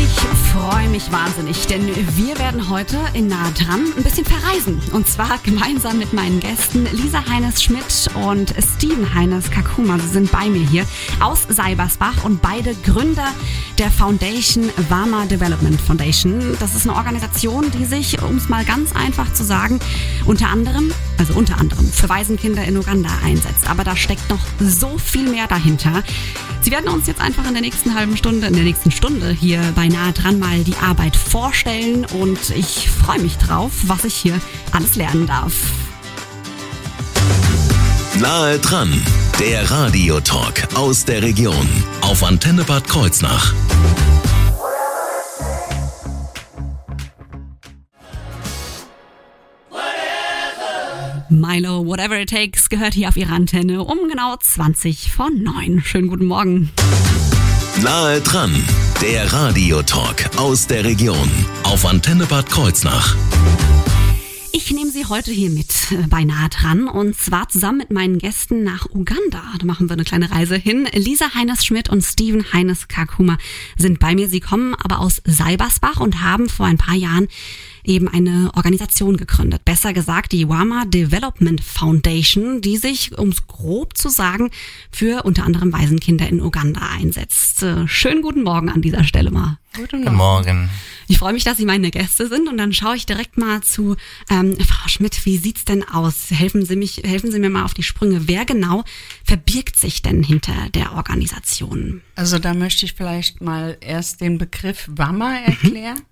Ich freue mich wahnsinnig, denn wir werden heute in Nahe dran ein bisschen verreisen. Und zwar gemeinsam mit meinen Gästen Lisa Heines-Schmidt und Steven Heines-Kakuma. Sie sind bei mir hier aus Seibersbach und beide Gründer der Foundation Wama Development Foundation. Das ist eine Organisation, die sich, um es mal ganz einfach zu sagen, unter anderem, also unter anderem für Waisenkinder in Uganda einsetzt. Aber da steckt noch so viel mehr dahinter. Sie werden uns jetzt einfach in der nächsten halben Stunde, in der nächsten Stunde hier bei Nahe dran mal die Arbeit vorstellen und ich freue mich drauf, was ich hier alles lernen darf. Nahe dran, der Radiotalk aus der Region auf Antenne Bad Kreuznach. Milo, whatever it takes, gehört hier auf ihre Antenne um genau 20 von 9. Schönen guten Morgen. Nahe dran, der Radiotalk aus der Region auf Antenne Bad Kreuznach. Ich nehme Sie heute hier mit äh, bei Nahe dran und zwar zusammen mit meinen Gästen nach Uganda. Da machen wir eine kleine Reise hin. Lisa Heines-Schmidt und Steven Heines-Kakuma sind bei mir. Sie kommen aber aus Seibersbach und haben vor ein paar Jahren eben eine Organisation gegründet. Besser gesagt die Wama Development Foundation, die sich, um es grob zu sagen, für unter anderem Waisenkinder in Uganda einsetzt. Äh, Schönen guten Morgen an dieser Stelle mal. Guten Morgen. Ich freue mich, dass Sie meine Gäste sind und dann schaue ich direkt mal zu ähm, Frau Schmidt. Wie sieht's denn aus? Helfen Sie mich, helfen Sie mir mal auf die Sprünge. Wer genau verbirgt sich denn hinter der Organisation? Also da möchte ich vielleicht mal erst den Begriff WAMA erklären.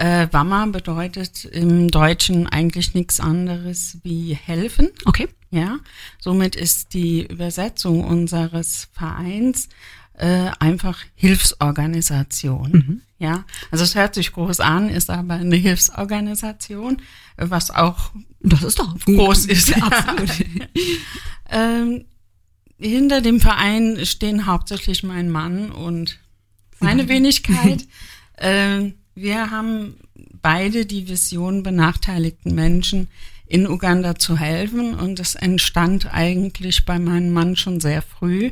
Äh, WAMA bedeutet im Deutschen eigentlich nichts anderes wie helfen. Okay. Ja, somit ist die Übersetzung unseres Vereins äh, einfach Hilfsorganisation. Mhm. Ja, also es hört sich groß an, ist aber eine Hilfsorganisation, was auch Das ist doch groß ist. Ja, absolut. ähm, hinter dem Verein stehen hauptsächlich mein Mann und meine Wenigkeit. ähm, wir haben beide die Vision, benachteiligten Menschen in Uganda zu helfen und das entstand eigentlich bei meinem Mann schon sehr früh.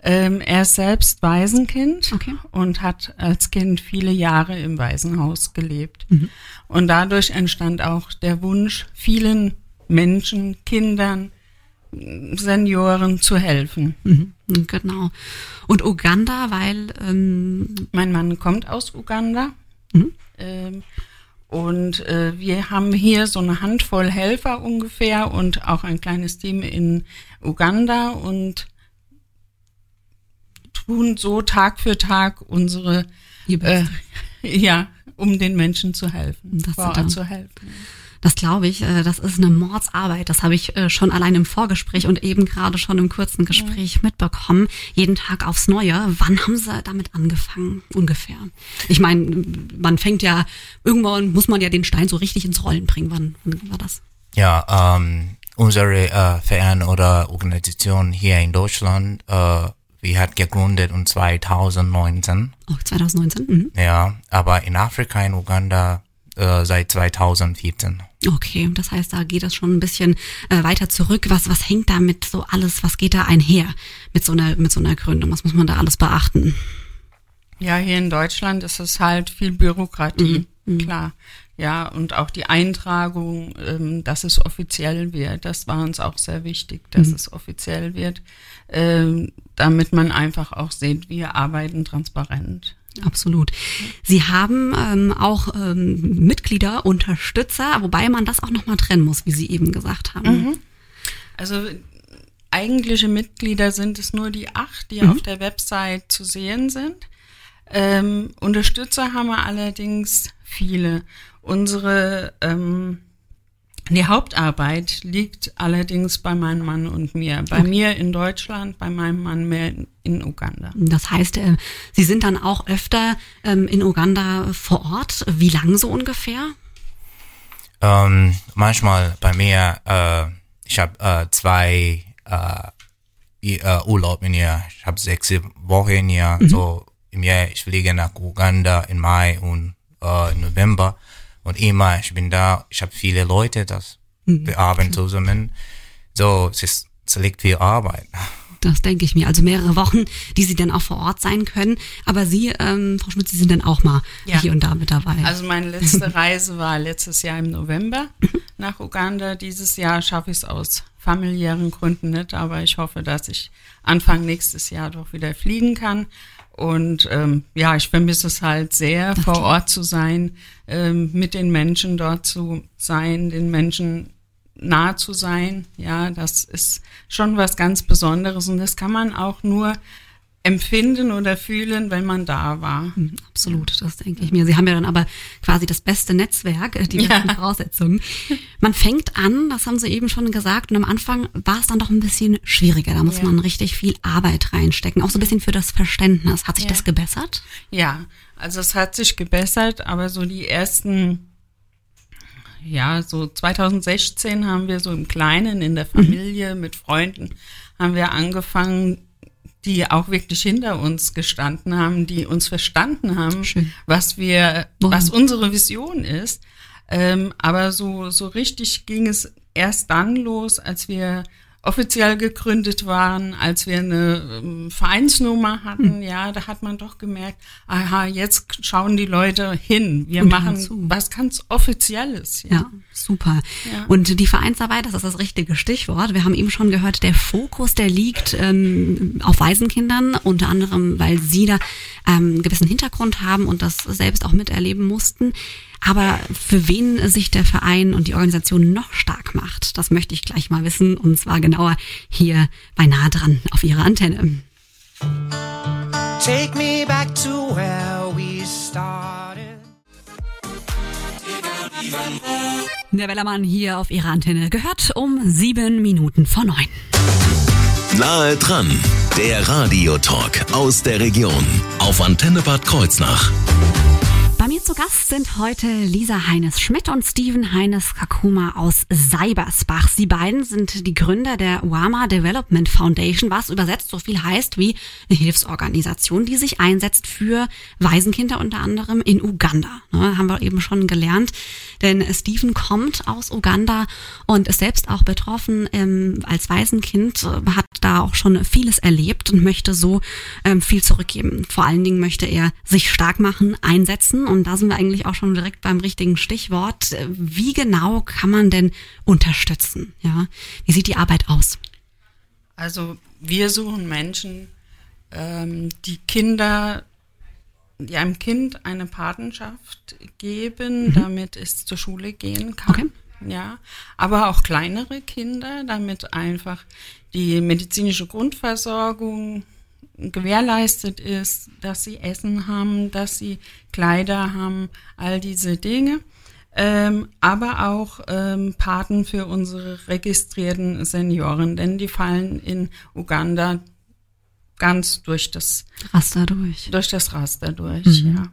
Ähm, er ist selbst Waisenkind Okay. und hat als Kind viele Jahre im Waisenhaus gelebt. Mhm. Und dadurch entstand auch der Wunsch, vielen Menschen, Kindern, Senioren zu helfen. Mhm, Genau. Und Uganda, weil ähm, Mein Mann kommt aus Uganda. Mhm. Ähm, und äh, wir haben hier so eine Handvoll Helfer ungefähr und auch ein kleines Team in Uganda und tun so Tag für Tag unsere, äh, ja, um den Menschen zu helfen, vor Ort zu helfen. Das glaube ich, äh, das ist eine Mordsarbeit. Das habe ich äh, schon allein im Vorgespräch und eben gerade schon im kurzen Gespräch mitbekommen. Jeden Tag aufs Neue. Wann haben Sie damit angefangen? Ungefähr. Ich meine, man fängt ja, irgendwann muss man ja den Stein so richtig ins Rollen bringen. Wann, wann war das? Ja, ähm, unsere äh, Verein oder Organisation hier in Deutschland, äh, wir hat gegründet in 2019. Oh, 2019? Mhm. Ja, aber in Afrika, in Uganda äh, seit 2014. Okay, das heißt, da geht es schon ein bisschen äh, weiter zurück. Was, was hängt da mit so alles, was geht da einher mit so einer, mit so einer Gründung? Was muss man da alles beachten? Ja, hier in Deutschland ist es halt viel Bürokratie, klar. Ja, und auch die Eintragung, ähm, dass es offiziell wird, das war uns auch sehr wichtig, dass es offiziell wird, ähm, damit man einfach auch sieht, wir arbeiten transparent. Absolut. Sie haben ähm, auch ähm, Mitglieder, Unterstützer, wobei man das auch nochmal trennen muss, wie Sie eben gesagt haben. Also eigentliche Mitglieder sind es nur die acht, die Mhm. auf der Website zu sehen sind. Ähm, Unterstützer haben wir allerdings viele. Unsere ähm, die Hauptarbeit liegt allerdings bei meinem Mann und mir. Bei mir in Deutschland, bei meinem Mann mehr in, Uganda. Das heißt, äh, Sie sind dann auch öfter ähm, in Uganda vor Ort. Wie lang so ungefähr? Ähm, manchmal bei mir, äh, ich habe äh, zwei äh, äh, Urlaub in ihr, ich habe sechs Wochen in ihr, so im Jahr, ich fliege nach Uganda im Mai und äh, November. Und immer, ich bin da, ich habe viele Leute, das Mhm. wir arbeiten zusammen. So, es ist, es liegt viel Arbeit. Das denke ich mir. Also mehrere Wochen, die Sie dann auch vor Ort sein können. Aber Sie, ähm, Frau Schmidt, Sie sind dann auch mal Ja. hier und da mit dabei. Also meine letzte Reise war letztes Jahr im November nach Uganda. Dieses Jahr schaffe ich es aus familiären Gründen nicht, aber ich hoffe, dass ich Anfang nächstes Jahr doch wieder fliegen kann. Und ähm, ja, ich vermisse es halt sehr, vor Ort zu sein, ähm, mit den Menschen dort zu sein, den Menschen nah zu sein. Ja, das ist schon was ganz Besonderes und das kann man auch nur empfinden oder fühlen, wenn man da war. Mhm, Absolut, das denke ich mir. Sie haben ja dann aber quasi das beste Netzwerk, äh, die besten Ja. Voraussetzungen. Man fängt an, das haben Sie eben schon gesagt, und am Anfang war es dann doch ein bisschen schwieriger. Da muss Ja. man richtig viel Arbeit reinstecken, auch so ein bisschen für das Verständnis. Hat sich Ja. das gebessert? Ja, also es hat sich gebessert, aber so die ersten, ja, so 2016 haben wir so im Kleinen, in der Familie, mit Freunden, haben wir angefangen, die auch wirklich hinter uns gestanden haben, die uns verstanden haben, Schön. was wir, was unsere Vision ist. Ähm, aber so, so richtig ging es erst dann los, als wir offiziell gegründet waren, als wir eine ähm, Vereinsnummer hatten, Hm. ja, da hat man doch gemerkt, aha, jetzt schauen die Leute hin. Wir Und machen zu. was ganz Offizielles. Ja, super. Ja. Und die Vereinsarbeit, das ist das richtige Stichwort. Wir haben eben schon gehört, der Fokus, der liegt ähm, auf Waisenkindern, unter anderem, weil sie da ähm, einen gewissen Hintergrund haben und das selbst auch miterleben mussten. Aber für wen sich der Verein und die Organisation noch stark macht, das möchte ich gleich mal wissen. Und zwar genauer hier bei nah dran auf ihrer Antenne. Take me back to where we started. Der Wellermann hier auf ihrer Antenne gehört um sieben Minuten vor neun. Nahe dran, der Radiotalk aus der Region auf Antenne Bad Kreuznach. Zu Gast sind heute Lisa Heines-Schmidt und Steven Heines-Kakuma aus Seibersbach. Sie beiden sind die Gründer der Wama Development Foundation, was übersetzt so viel heißt wie eine Hilfsorganisation, die sich einsetzt für Waisenkinder unter anderem in Uganda. Ne, haben wir eben schon gelernt, denn Steven kommt aus Uganda und ist selbst auch betroffen ähm, als Waisenkind, äh, hat da auch schon vieles erlebt und möchte so ähm, viel zurückgeben. Vor allen Dingen möchte er sich stark machen, einsetzen und da sind wir eigentlich auch schon direkt beim richtigen Stichwort. Wie genau kann man denn unterstützen? Ja, wie sieht die Arbeit aus? Also wir suchen Menschen, ähm, die Kinder, die einem Kind eine Patenschaft geben, damit es zur Schule gehen kann. Okay. Ja, aber auch kleinere Kinder, damit einfach die medizinische Grundversorgung gewährleistet ist, dass sie Essen haben, dass sie Kleider haben, all diese Dinge. Ähm, aber auch ähm, Paten für unsere registrierten Senioren, denn die fallen in Uganda ganz durch das, Raster durch. durch das Raster durch. Mhm. Ja.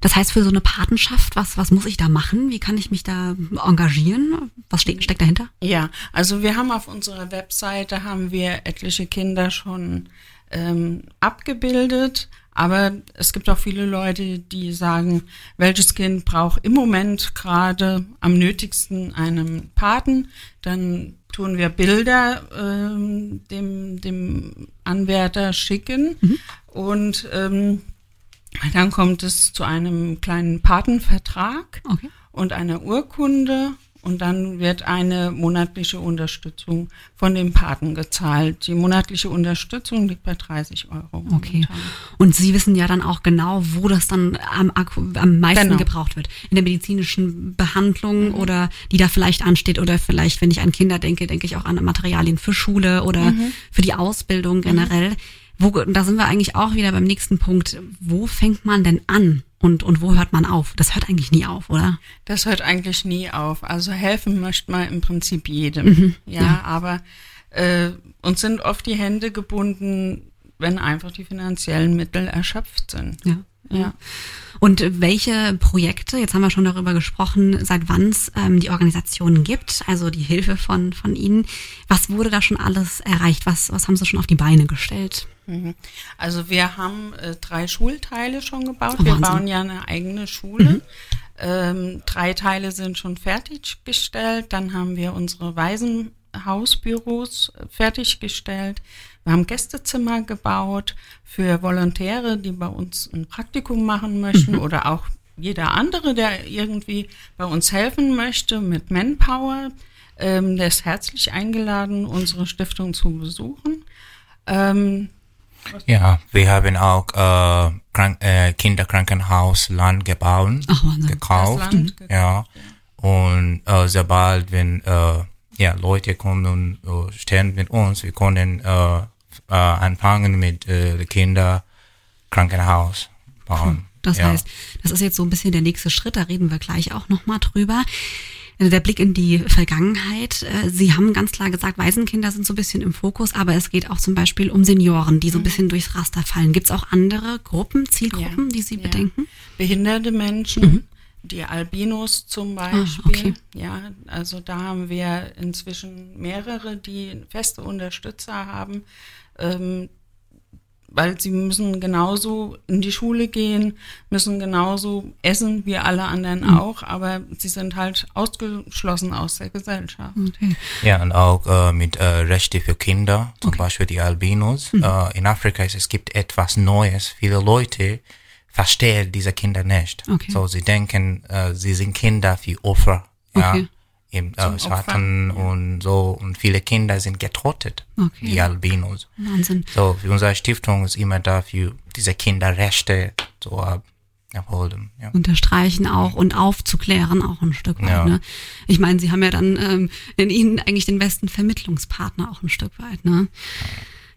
Das heißt, für so eine Patenschaft, was, was muss ich da machen? Wie kann ich mich da engagieren? Was steht, steckt dahinter? Ja, also wir haben auf unserer Webseite haben wir etliche Kinder schon ähm, abgebildet, aber es gibt auch viele Leute, die sagen, welches Kind braucht im Moment gerade am nötigsten einen Paten, dann tun wir Bilder ähm, dem, dem Anwärter schicken. Und ähm, dann kommt es zu einem kleinen Patenvertrag Okay. und einer Urkunde und dann wird eine monatliche Unterstützung von dem Paten gezahlt. Die monatliche Unterstützung liegt bei 30 Euro. Okay. momentan. Und Sie wissen ja dann auch genau, wo das dann am, am meisten Genau. gebraucht wird. In der medizinischen Behandlung oder die da vielleicht ansteht oder vielleicht, wenn ich an Kinder denke, denke ich auch an Materialien für Schule oder für die Ausbildung generell. Wo, da sind wir eigentlich auch wieder beim nächsten Punkt. Wo fängt man denn an und, und wo hört man auf? Das hört eigentlich nie auf, oder? Das hört eigentlich nie auf. Also helfen möchte man im Prinzip jedem. ja, aber äh, uns sind oft die Hände gebunden, wenn einfach die finanziellen Mittel erschöpft sind. Ja. Ja. Und welche Projekte, jetzt haben wir schon darüber gesprochen, seit wann es ähm, die Organisation gibt, also die Hilfe von, von Ihnen. Was wurde da schon alles erreicht? Was, was haben Sie schon auf die Beine gestellt? Mhm. Also wir haben äh, drei Schulteile schon gebaut. Oh, wir bauen ja eine eigene Schule. Ähm, drei Teile sind schon fertiggestellt. Dann haben wir unsere Waisenhausbüros äh, fertiggestellt. Wir haben Gästezimmer gebaut für Volontäre, die bei uns ein Praktikum machen möchten oder auch jeder andere, der irgendwie bei uns helfen möchte mit Manpower. Ähm, der ist herzlich eingeladen, unsere Stiftung zu besuchen. Ähm, Ja, wir haben auch äh, Krank äh, Kinderkrankenhaus Land gebaut, Ach, gekauft. Land gekauft, ja. Und äh, sobald wenn äh, ja, Leute kommen und äh, stehen mit uns, wir können äh, äh, anfangen mit äh, Kinderkrankenhaus bauen. Das ja. heißt, das ist jetzt so ein bisschen der nächste Schritt, da reden wir gleich auch nochmal drüber. Also Der Blick in die Vergangenheit. Äh, Sie haben ganz klar gesagt, Waisenkinder sind so ein bisschen im Fokus, aber es geht auch zum Beispiel um Senioren, die so ein bisschen durchs Raster fallen. Gibt es auch andere Gruppen, Zielgruppen, Ja, die Sie ja. bedenken? behinderte Menschen, die Albinos zum Beispiel. Ah, okay. Ja, also da haben wir inzwischen mehrere, die feste Unterstützer haben, ähm, weil sie müssen genauso in die Schule gehen, müssen genauso essen wie alle anderen Mhm. auch, aber sie sind halt ausgeschlossen aus der Gesellschaft. Okay. Ja, und auch äh, mit äh, Rechte für Kinder, zum Beispiel die Albinos. Mhm. Äh, in Afrika ist, es gibt etwas Neues. Viele Leute verstehen diese Kinder nicht. Okay. So, sie denken, äh, sie sind Kinder für Opfer. Ja, Okay. im äh, Schatten und so. Und viele Kinder sind getrottet, Okay. die Albinos. Wahnsinn. So, für unsere Stiftung ist immer dafür, diese Kinderrechte zu äh, abholen. Ja. unterstreichen auch und aufzuklären auch ein Stück weit. Ja. Ne? Ich meine, Sie haben ja dann ähm, in Ihnen eigentlich den besten Vermittlungspartner auch ein Stück weit. Ne?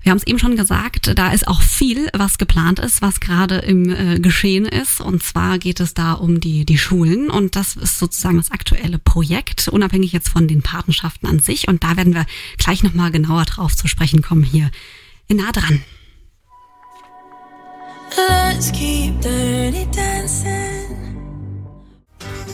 Wir haben es eben schon gesagt, da ist auch viel, was geplant ist, was gerade im äh, Geschehen ist. Und zwar geht es da um die, die Schulen. Und das ist sozusagen das aktuelle Projekt, unabhängig jetzt von den Patenschaften an sich. Und da werden wir gleich nochmal genauer drauf zu sprechen kommen hier in nah dran. Let's keep dirty dancing.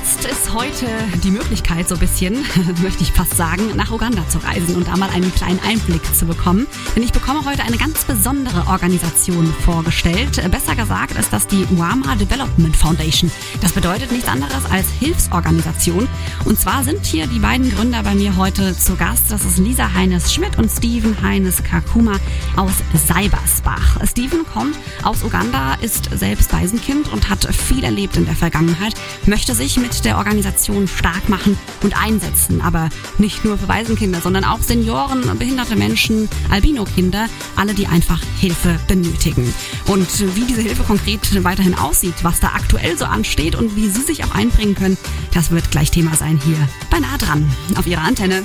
Gast ist heute die Möglichkeit, so ein bisschen, möchte ich fast sagen, nach Uganda zu reisen und da mal einen kleinen Einblick zu bekommen. Denn ich bekomme heute eine ganz besondere Organisation vorgestellt. Besser gesagt ist das die Wama Development Foundation. Das bedeutet nichts anderes als Hilfsorganisation. Und zwar sind hier die beiden Gründer bei mir heute zu Gast. Das ist Lisa Heines-Schmidt und Steven Heines-Kakuma aus Seibersbach. Steven kommt aus Uganda, ist selbst Waisenkind und hat viel erlebt in der Vergangenheit, möchte sich mit der Organisation stark machen und einsetzen. Aber nicht nur für Waisenkinder, sondern auch Senioren, behinderte Menschen, Albino-Kinder, alle, die einfach Hilfe benötigen. Und wie diese Hilfe konkret weiterhin aussieht, was da aktuell so ansteht und wie Sie sich auch einbringen können, das wird gleich Thema sein hier bei Nah dran auf Ihrer Antenne.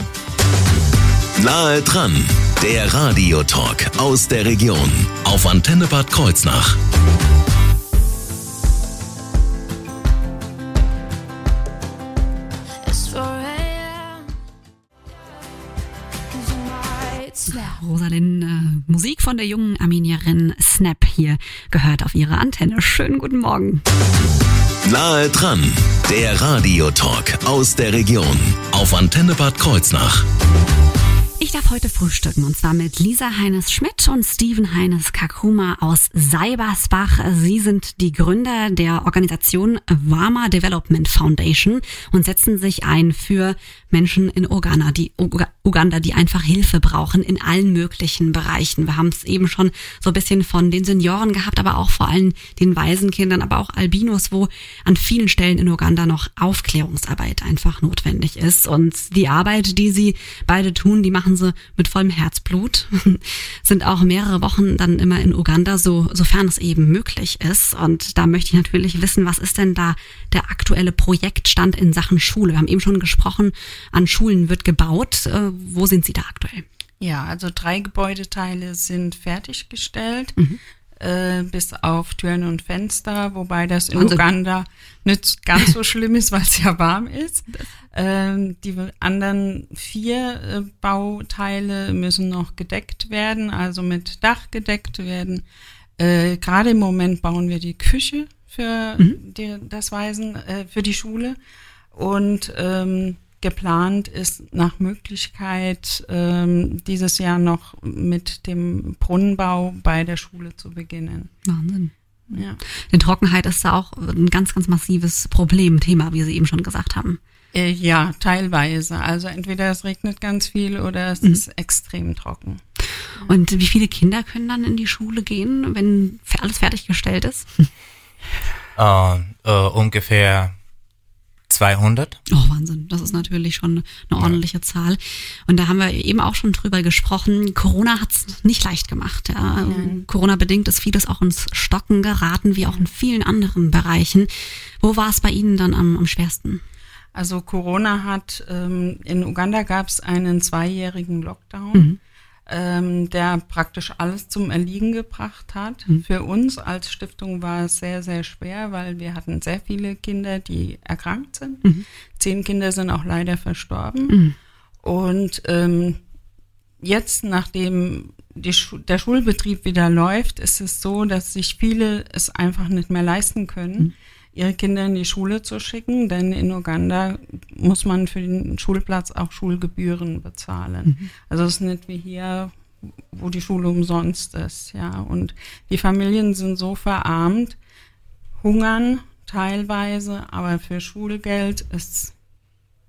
Nahe dran, der Radiotalk aus der Region auf Antenne Bad Kreuznach. Rosalind, äh, Musik von der jungen Armenierin Snap hier gehört auf Ihre Antenne. Schönen guten Morgen. Nahe dran, der Radiotalk aus der Region auf Antenne Bad Kreuznach. Ich darf heute frühstücken und zwar mit Lisa Heines-Schmidt und Steven Heines-Kakuma aus Seibersbach. Sie sind die Gründer der Organisation Wama Development Foundation und setzen sich ein für Menschen in Uganda, die, Uga- Uganda, die einfach Hilfe brauchen in allen möglichen Bereichen. Wir haben es eben schon so ein bisschen von den Senioren gehabt, aber auch vor allem den Waisenkindern, aber auch Albinos, wo an vielen Stellen in Uganda noch Aufklärungsarbeit einfach notwendig ist. Und die Arbeit, die sie beide tun, die machen sie mit vollem Herzblut, sind auch mehrere Wochen dann immer in Uganda, so, sofern es eben möglich ist. Und da möchte ich natürlich wissen, was ist denn da der aktuelle Projektstand in Sachen Schule? Wir haben eben schon gesprochen, an Schulen wird gebaut. Äh, Wo sind Sie da aktuell? Ja, also drei Gebäudeteile sind fertiggestellt. äh, bis auf Türen und Fenster, wobei das in Wahnsinn. Uganda nicht ganz so schlimm ist, weil es ja warm ist. Ähm, die anderen vier äh, Bauteile müssen noch gedeckt werden, also mit Dach gedeckt werden. Äh, Gerade im Moment bauen wir die Küche für die, das Waisen, äh, für die Schule. Und ähm, geplant ist nach Möglichkeit ähm, dieses Jahr noch mit dem Brunnenbau bei der Schule zu beginnen. Wahnsinn. Ja. Denn Trockenheit ist da auch ein ganz, ganz massives Problemthema, wie Sie eben schon gesagt haben. Äh, ja, teilweise. Also entweder es regnet ganz viel oder es ist extrem trocken. Und wie viele Kinder können dann in die Schule gehen, wenn alles fertiggestellt ist? Äh, äh, ungefähr 200. Oh, Wahnsinn. Das ist natürlich schon eine ordentliche Zahl. Und da haben wir eben auch schon drüber gesprochen. Corona hat es nicht leicht gemacht. Ja. Corona-bedingt ist vieles auch ins Stocken geraten, wie auch in vielen anderen Bereichen. Wo war es bei Ihnen dann am, am schwersten? Also Corona hat, ähm, in Uganda gab es einen zweijährigen Lockdown, Mhm. Ähm, der praktisch alles zum Erliegen gebracht hat. Mhm. Für uns als Stiftung war es sehr, sehr schwer, weil wir hatten sehr viele Kinder, die erkrankt sind. Mhm. Zehn Kinder sind auch leider verstorben. Und ähm, jetzt, nachdem Schu der Schulbetrieb wieder läuft, ist es so, dass sich viele es einfach nicht mehr leisten können, ihre Kinder in die Schule zu schicken, denn in Uganda muss man für den Schulplatz auch Schulgebühren bezahlen. Also es ist nicht wie hier, wo die Schule umsonst ist, ja. Und die Familien sind so verarmt, hungern teilweise, aber für Schulgeld ist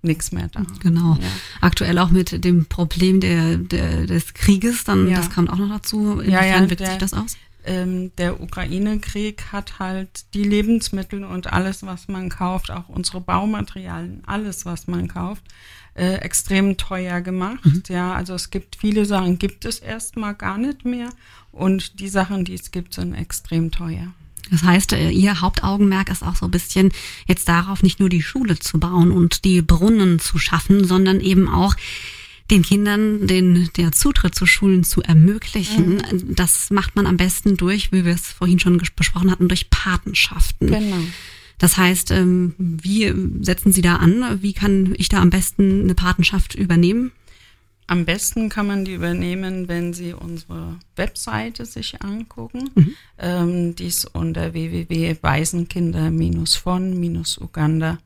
nichts mehr da. Genau. Ja. Aktuell auch mit dem Problem der, der, des Krieges, dann Ja. das kommt auch noch dazu. Ja, Inwiefern ja, wirkt der- sich das aus? Ähm, der Ukraine-Krieg hat halt die Lebensmittel und alles, was man kauft, auch unsere Baumaterialien, alles, was man kauft, äh, extrem teuer gemacht. Ja, also es gibt viele Sachen, gibt es erstmal gar nicht mehr und die Sachen, die es gibt, sind extrem teuer. Das heißt, äh, Ihr Hauptaugenmerk ist auch so ein bisschen jetzt darauf, nicht nur die Schule zu bauen und die Brunnen zu schaffen, sondern eben auch den Kindern den der Zutritt zu Schulen zu ermöglichen. Das macht man am besten durch, wie wir es vorhin schon besprochen hatten, durch Patenschaften. Genau. Das heißt, ähm, wie setzen Sie da an? Wie kann ich da am besten eine Patenschaft übernehmen? Am besten kann man die übernehmen, wenn Sie unsere Webseite sich angucken. Ähm, die ist unter www.waisenkinder-von-uganda.de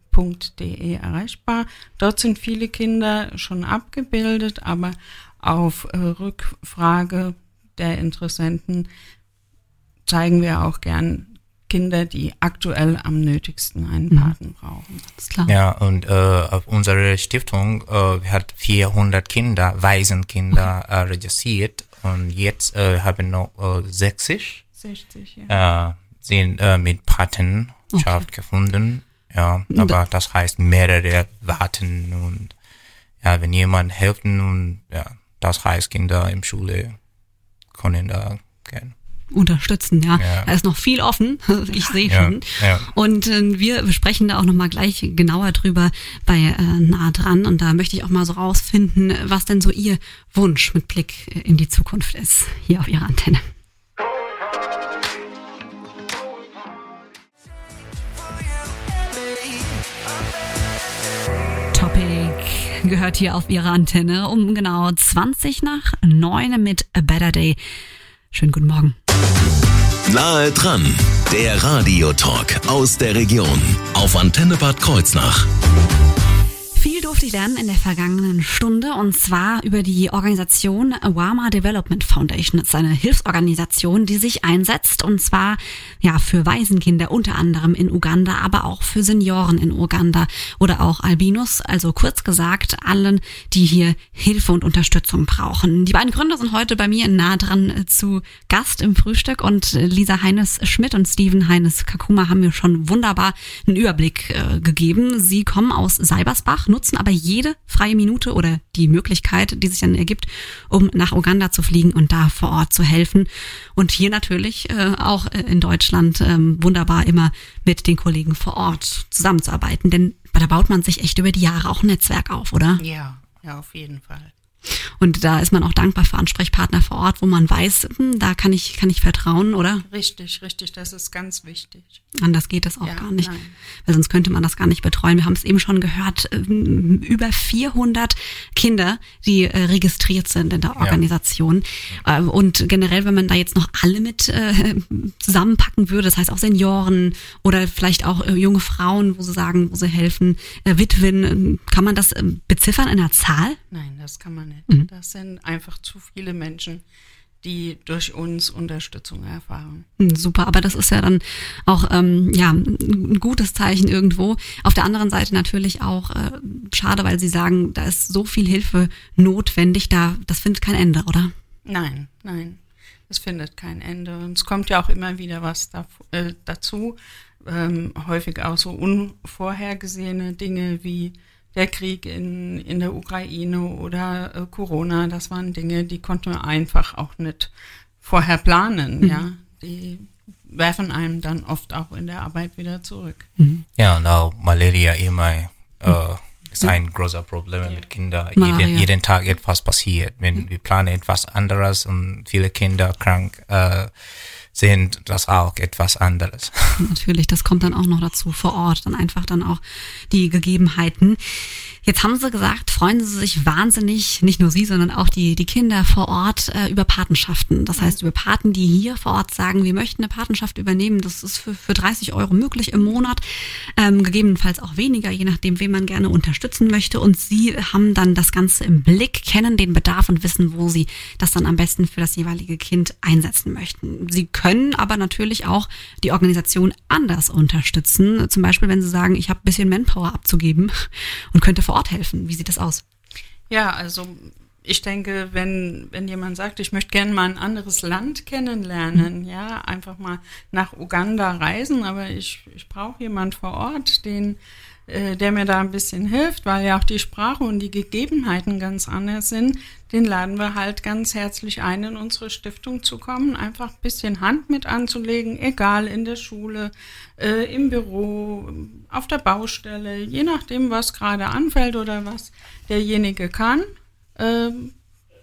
erreichbar. Dort sind viele Kinder schon abgebildet, aber auf äh, Rückfrage der Interessenten zeigen wir auch gern Kinder, die aktuell am nötigsten einen Paten brauchen. Ist klar. Ja, und äh, auf unsere Stiftung äh, hat 400 Kinder, Waisenkinder äh, registriert und jetzt äh, haben noch äh, 60 60, ja. äh, sind äh, mit Patenschaft gefunden. Ja, aber das heißt mehrere warten und ja, wenn jemand helfen und ja, das heißt Kinder im Schule können da gehen. unterstützen, ja. Ja. Da ist noch viel offen, ich sehe Ja, schon. ja. Und äh, wir sprechen da auch nochmal gleich genauer drüber bei äh, nah dran. Und da möchte ich auch mal so rausfinden, was denn so Ihr Wunsch mit Blick äh, in die Zukunft ist, hier auf Ihrer Antenne. Gehört hier auf Ihrer Antenne um genau 20 nach 9 mit A Better Day. Schönen guten Morgen. Nahe dran, der Radiotalk aus der Region auf Antenne Bad Kreuznach. Durfte ich lernen in der vergangenen Stunde und zwar über die Organisation Awama Development Foundation. Das ist eine Hilfsorganisation, die sich einsetzt und zwar ja für Waisenkinder unter anderem in Uganda, aber auch für Senioren in Uganda oder auch Albinos. Also kurz gesagt allen, die hier Hilfe und Unterstützung brauchen. Die beiden Gründer sind heute bei mir nah dran äh, zu Gast im Frühstück und äh, Lisa Heines Schmidt und Steven Heines Kakuma haben mir schon wunderbar einen Überblick äh, gegeben. Sie kommen aus Seibersbach, nutzen aber jede freie Minute oder die Möglichkeit, die sich dann ergibt, um nach Uganda zu fliegen und da vor Ort zu helfen. Und hier natürlich äh, auch äh, in Deutschland ähm, wunderbar immer mit den Kollegen vor Ort zusammenzuarbeiten. Denn da baut man sich echt über die Jahre auch ein Netzwerk auf, oder? Ja, ja, auf jeden Fall. Und da ist man auch dankbar für Ansprechpartner vor Ort, wo man weiß, hm, da kann ich, kann ich vertrauen, oder? Richtig, richtig, das ist ganz wichtig. Anders geht das auch Ja, gar nicht. nein. Weil sonst könnte man das gar nicht betreuen. Wir haben es eben schon gehört, ähm, über 400 Kinder, die äh, registriert sind in der Organisation. Äh, Und generell, wenn man da jetzt noch alle mit äh, zusammenpacken würde, das heißt auch Senioren oder vielleicht auch junge Frauen, wo sie sagen, wo sie helfen, Witwen, äh, kann man das äh, beziffern in einer Zahl? Nein, das kann man nicht. Mhm. Das sind einfach zu viele Menschen, die durch uns Unterstützung erfahren. Hm, Super, aber das ist ja dann auch ähm, ja ein gutes Zeichen irgendwo. Auf der anderen Seite natürlich auch äh, schade, weil Sie sagen, da ist so viel Hilfe notwendig, da das findet kein Ende, oder? Nein, nein, es findet kein Ende. Und es kommt ja auch immer wieder was da, äh, dazu. Ähm, häufig auch so unvorhergesehene Dinge wie der Krieg in, in der Ukraine oder äh, Corona. Das waren Dinge, die konnten wir einfach auch nicht vorher planen. Ja, die werfen einem dann oft auch in der Arbeit wieder zurück. Ja, und auch Malaria immer äh, ist ein großer Problem mit Kindern. Jeden, jeden Tag etwas passiert. Wenn wir planen etwas anderes und viele Kinder krank äh, sind, das auch etwas anderes. Natürlich, das kommt dann auch noch dazu vor Ort, dann einfach dann auch die Gegebenheiten. Jetzt haben Sie gesagt, freuen Sie sich wahnsinnig, nicht nur Sie, sondern auch die, die Kinder vor Ort äh, über Patenschaften. Das heißt, über Paten, die hier vor Ort sagen, wir möchten eine Patenschaft übernehmen. Das ist für, für 30 Euro möglich im Monat, ähm, gegebenenfalls auch weniger, je nachdem, wen man gerne unterstützen möchte. Und Sie haben dann das Ganze im Blick, kennen den Bedarf und wissen, wo Sie das dann am besten für das jeweilige Kind einsetzen möchten. Sie können aber natürlich auch die Organisation anders unterstützen. Zum Beispiel, wenn Sie sagen, ich habe ein bisschen Manpower abzugeben und könnte vor Ort helfen. Wie sieht das aus? Ja, also ich denke, wenn, wenn jemand sagt, ich möchte gerne mal ein anderes Land kennenlernen, ja, einfach mal nach Uganda reisen, aber ich, ich brauche jemand vor Ort, den, äh, der mir da ein bisschen hilft, weil ja auch die Sprache und die Gegebenheiten ganz anders sind, den laden wir halt ganz herzlich ein, in unsere Stiftung zu kommen, einfach ein bisschen Hand mit anzulegen, egal in der Schule, äh, im Büro, auf der Baustelle, je nachdem, was gerade anfällt oder was derjenige kann ähm,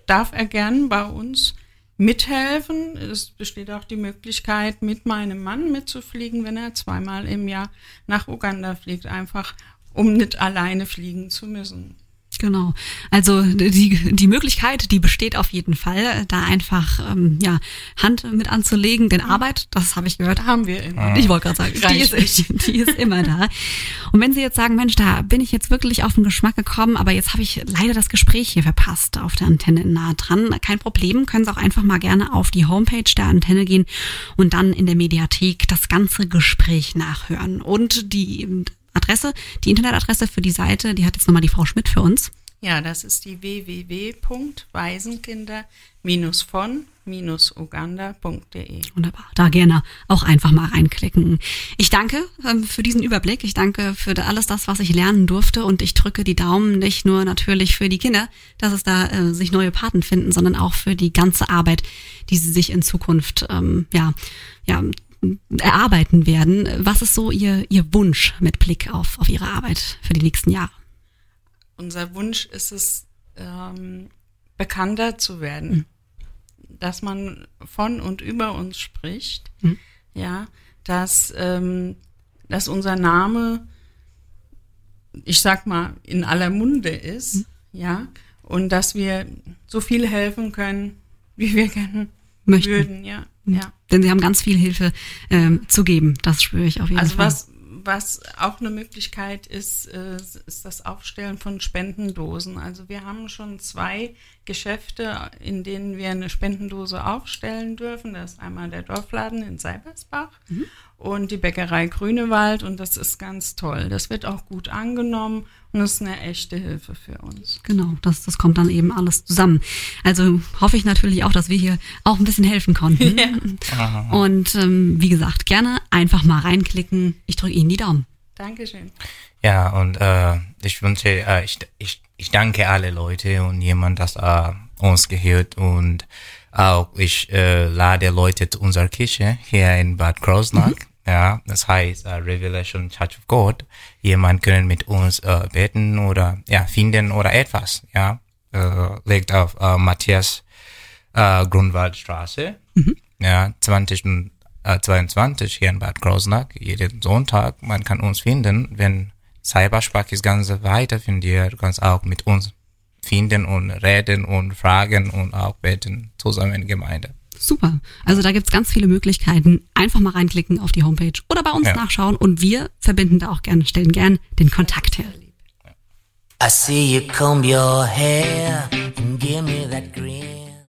darf er gern bei uns mithelfen. Es besteht auch die Möglichkeit, mit meinem Mann mitzufliegen, wenn er zweimal im Jahr nach Uganda fliegt, einfach um nicht alleine fliegen zu müssen. Genau. Also die, die Möglichkeit, die besteht auf jeden Fall, da einfach ähm, ja, Hand mit anzulegen, denn Arbeit, das habe ich gehört, Haben wir immer. Ich wollte gerade sagen, die ist, Reichlich. die ist immer da. Und wenn Sie jetzt sagen, Mensch, da bin ich jetzt wirklich auf den Geschmack gekommen, aber jetzt habe ich leider das Gespräch hier verpasst auf der Antenne nahe dran, kein Problem, können Sie auch einfach mal gerne auf die Homepage der Antenne gehen und dann in der Mediathek das ganze Gespräch nachhören. Und die Adresse, die Internetadresse für die Seite, die hat jetzt nochmal die Frau Schmidt für uns. Ja, das ist die www.waisenkinder-von-uganda.de. Wunderbar. Da gerne auch einfach mal reinklicken. Ich danke ähm, für diesen Überblick. Ich danke für alles das, was ich lernen durfte. Und ich drücke die Daumen nicht nur natürlich für die Kinder, dass es da äh, sich neue Paten finden, sondern auch für die ganze Arbeit, die sie sich in Zukunft, ähm, ja, ja, erarbeiten werden. Was ist so Ihr, Ihr Wunsch mit Blick auf, auf Ihre Arbeit für die nächsten Jahre? Unser Wunsch ist es, ähm, bekannter zu werden, dass man von und über uns spricht, Mhm. ja, dass, ähm, dass unser Name, ich sag mal, in aller Munde ist, ja, und dass wir so viel helfen können, wie wir gerne Möchten. würden, ja, ja. Denn Sie haben ganz viel Hilfe ähm, zu geben. Das spüre ich auf jeden Also Fall. was, was auch eine Möglichkeit ist, äh, ist das Aufstellen von Spendendosen. Also wir haben schon zwei Geschäfte, in denen wir eine Spendendose aufstellen dürfen. Das ist einmal der Dorfladen in Seibersbach Mhm. und die Bäckerei Grünewald und das ist ganz toll. Das wird auch gut angenommen und ist eine echte Hilfe für uns. Genau, das, das kommt dann eben alles zusammen. Also hoffe ich natürlich auch, dass wir hier auch ein bisschen helfen konnten. Und ähm, wie gesagt, gerne einfach mal reinklicken. Ich drücke Ihnen die Daumen. Dankeschön. Ja, und äh, ich wünsche, äh, ich, ich, ich danke alle Leute und jemand, das äh, uns gehört und auch ich äh, lade Leute zu unserer Kirche hier in Bad Kreuznach. Ja, das heißt äh, Revelation Church of God. Jemand können mit uns äh, beten oder ja finden oder etwas. Ja, äh, liegt auf äh, Matthias äh, Grunwaldstraße. Ja, 20 und äh, 22 hier in Bad Kreuznach, jeden Sonntag. Man kann uns finden, wenn Cybersprach das Ganze weiterfindet. Du kannst auch mit uns finden und reden und fragen und auch beten zusammen in Gemeinde. Super. Also da gibt's ganz viele Möglichkeiten. Einfach mal reinklicken auf die Homepage oder bei uns Ja. nachschauen und wir verbinden da auch gerne, stellen gern den Kontakt her. I see you comb your hair and give me that grin.